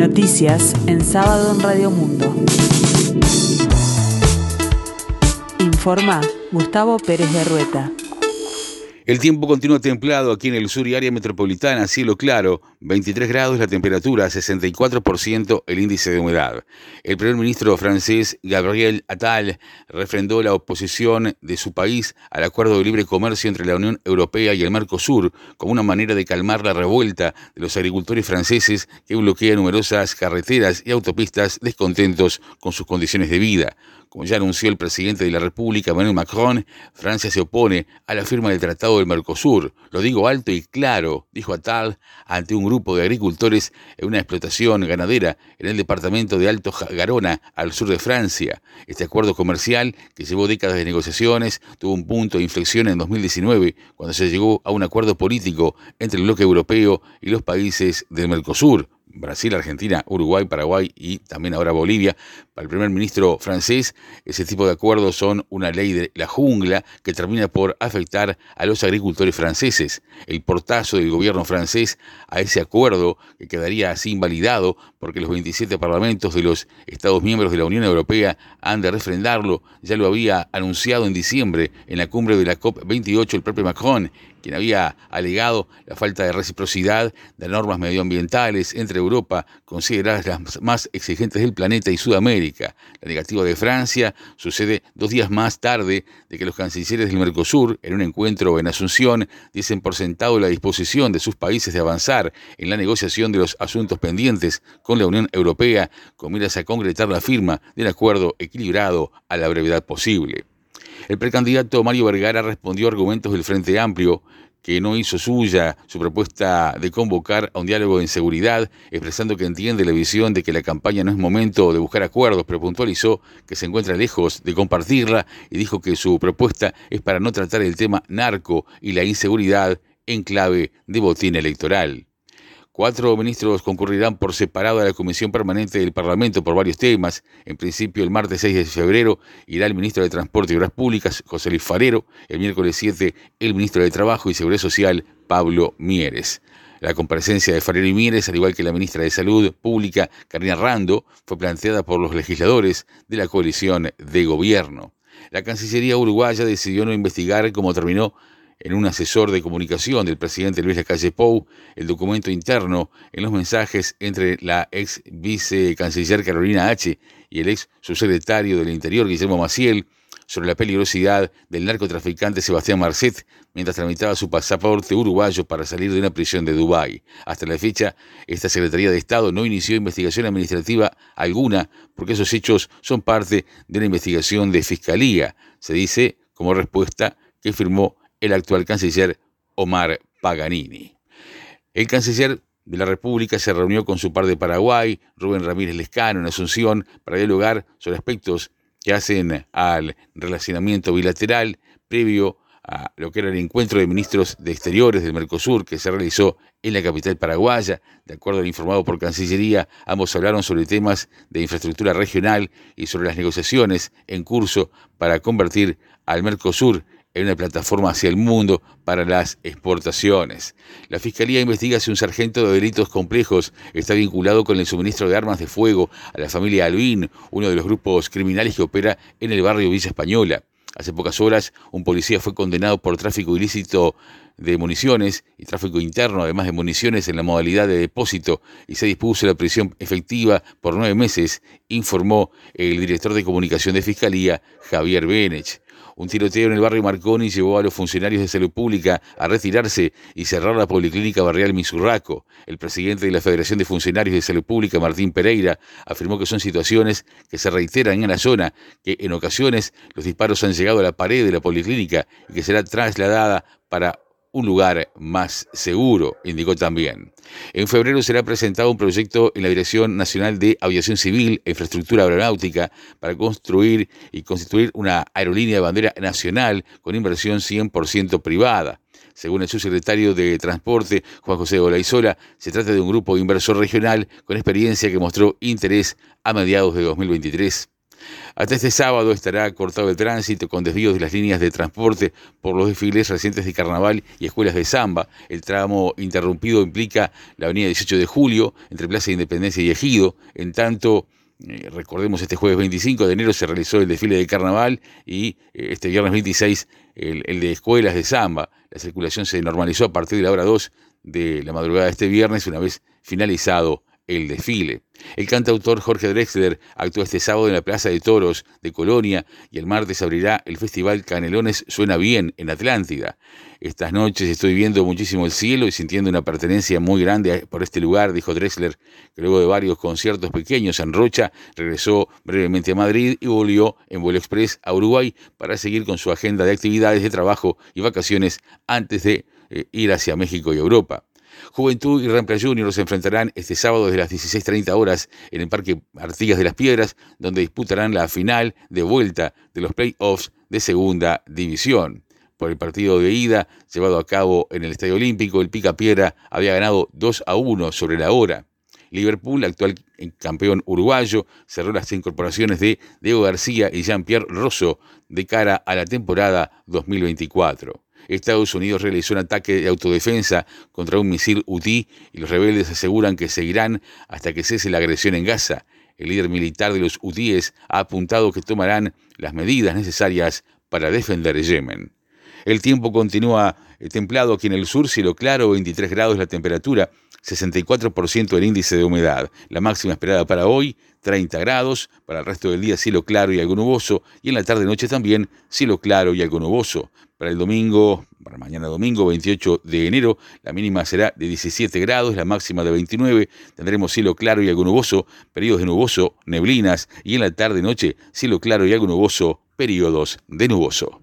Noticias en sábado en Radio Mundo. Informa Gustavo Pérez de Rueta. El tiempo continúa templado aquí en el sur y área metropolitana, cielo claro, 23 grados la temperatura, 64% el índice de humedad. El primer ministro francés Gabriel Attal refrendó la oposición de su país al acuerdo de libre comercio entre la Unión Europea y el Mercosur como una manera de calmar la revuelta de los agricultores franceses que bloquean numerosas carreteras y autopistas descontentos con sus condiciones de vida. Como ya anunció el presidente de la República, Emmanuel Macron, Francia se opone a la firma del Tratado del Mercosur. Lo digo alto y claro, dijo Attal ante un grupo de agricultores en una explotación ganadera en el departamento de Alto Garona, al sur de Francia. Este acuerdo comercial, que llevó décadas de negociaciones, tuvo un punto de inflexión en 2019, cuando se llegó a un acuerdo político entre el bloque europeo y los países del Mercosur. Brasil, Argentina, Uruguay, Paraguay y también ahora Bolivia. Para el primer ministro francés, ese tipo de acuerdos son una ley de la jungla que termina por afectar a los agricultores franceses. El portazo del gobierno francés a ese acuerdo, que quedaría así invalidado porque los 27 parlamentos de los Estados miembros de la Unión Europea han de refrendarlo, ya lo había anunciado en diciembre en la cumbre de la COP28 el propio Macron quien había alegado la falta de reciprocidad de normas medioambientales entre Europa, consideradas las más exigentes del planeta, y Sudamérica. La negativa de Francia sucede dos días más tarde de que los cancilleres del Mercosur, en un encuentro en Asunción, dicen por sentado la disposición de sus países de avanzar en la negociación de los asuntos pendientes con la Unión Europea, con miras a concretar la firma de un acuerdo equilibrado a la brevedad posible. El precandidato Mario Vergara respondió a argumentos del Frente Amplio que no hizo suya su propuesta de convocar a un diálogo en seguridad, expresando que entiende la visión de que la campaña no es momento de buscar acuerdos, pero puntualizó que se encuentra lejos de compartirla y dijo que su propuesta es para no tratar el tema narco y la inseguridad en clave de botín electoral. Cuatro ministros concurrirán por separado a la Comisión Permanente del Parlamento por varios temas. En principio, el martes 6 de febrero irá el ministro de Transporte y Obras Públicas, José Luis Farero. El miércoles 7, el ministro de Trabajo y Seguridad Social, Pablo Mieres. La comparecencia de Farero y Mieres, al igual que la ministra de Salud Pública, Karina Rando, fue planteada por los legisladores de la coalición de gobierno. La Cancillería uruguaya decidió no investigar cómo terminó en un asesor de comunicación del presidente Luis Lacalle Pou el documento interno en los mensajes entre la ex vicecanciller Carolina H. y el ex subsecretario del Interior Guillermo Maciel sobre la peligrosidad del narcotraficante Sebastián Marcet mientras tramitaba su pasaporte uruguayo para salir de una prisión de Dubái. Hasta la fecha, esta Secretaría de Estado no inició investigación administrativa alguna porque esos hechos son parte de una investigación de fiscalía, se dice como respuesta que firmó el actual canciller Omar Paganini. El canciller de la República se reunió con su par de Paraguay, Rubén Ramírez Lescano, en Asunción, para dialogar sobre aspectos que hacen al relacionamiento bilateral previo a lo que era el encuentro de ministros de Exteriores del Mercosur que se realizó en la capital paraguaya. De acuerdo al informado por Cancillería, ambos hablaron sobre temas de infraestructura regional y sobre las negociaciones en curso para convertir al Mercosur en una plataforma hacia el mundo para las exportaciones. La Fiscalía investiga si un sargento de delitos complejos está vinculado con el suministro de armas de fuego a la familia Alvin, uno de los grupos criminales que opera en el barrio Villa Española. Hace pocas horas, un policía fue condenado por tráfico ilícito de municiones y tráfico interno, además de municiones en la modalidad de depósito, y se dispuso la prisión efectiva por nueve meses, informó el director de comunicación de Fiscalía, Javier Benech. Un tiroteo en el barrio Marconi llevó a los funcionarios de salud pública a retirarse y cerrar la policlínica barrial Misurraco. El presidente de la Federación de Funcionarios de Salud Pública, Martín Pereira, afirmó que son situaciones que se reiteran en la zona, que en ocasiones los disparos han llegado a la pared de la policlínica y que será trasladada para un lugar más seguro, indicó también. En febrero será presentado un proyecto en la Dirección Nacional de Aviación Civil e Infraestructura Aeronáutica para construir y constituir una aerolínea de bandera nacional con inversión 100% privada. Según el subsecretario de Transporte, Juan José Olaizola, se trata de un grupo inversor regional con experiencia que mostró interés a mediados de 2023. Hasta este sábado estará cortado el tránsito con desvíos de las líneas de transporte por los desfiles recientes de carnaval y escuelas de samba. El tramo interrumpido implica la avenida 18 de julio entre Plaza Independencia y Ejido. En tanto, eh, recordemos, este jueves 25 de enero se realizó el desfile de carnaval y eh, este viernes 26 el, el, de escuelas de samba. La circulación se normalizó a partir de la hora 2 de la madrugada de este viernes, una vez finalizado el desfile. El cantautor Jorge Drexler actuó este sábado en la Plaza de Toros de Colonia y el martes abrirá el Festival Canelones Suena Bien en Atlántida. Estas noches estoy viendo muchísimo el cielo y sintiendo una pertenencia muy grande por este lugar, dijo Drexler, que luego de varios conciertos pequeños en Rocha regresó brevemente a Madrid y volvió en vuelo express a Uruguay para seguir con su agenda de actividades de trabajo y vacaciones antes de eh, ir hacia México y Europa. Juventud y Rampla Junior se enfrentarán este sábado desde las 16.30 horas en el Parque Artigas de las Piedras, donde disputarán la final de vuelta de los playoffs de Segunda División. Por el partido de ida llevado a cabo en el Estadio Olímpico, el Pica Piedra había ganado 2 a 1 sobre la hora. Liverpool, actual campeón uruguayo, cerró las incorporaciones de Diego García y Jean-Pierre Rosso de cara a la temporada 2024. Estados Unidos realizó un ataque de autodefensa contra un misil UTI y los rebeldes aseguran que seguirán hasta que cese la agresión en Gaza. El líder militar de los UTIs ha apuntado que tomarán las medidas necesarias para defender Yemen. El tiempo continúa eh, templado aquí en el sur, cielo claro, 23 grados la temperatura, 64% el índice de humedad. La máxima esperada para hoy, 30 grados, para el resto del día cielo claro y algo nuboso, y en la tarde-noche también cielo claro y algo nuboso. Para el domingo, para mañana domingo 28 de enero, la mínima será de 17 grados, la máxima de 29. Tendremos cielo claro y algo nuboso, periodos de nuboso, neblinas y en la tarde-noche cielo claro y algo nuboso, periodos de nuboso.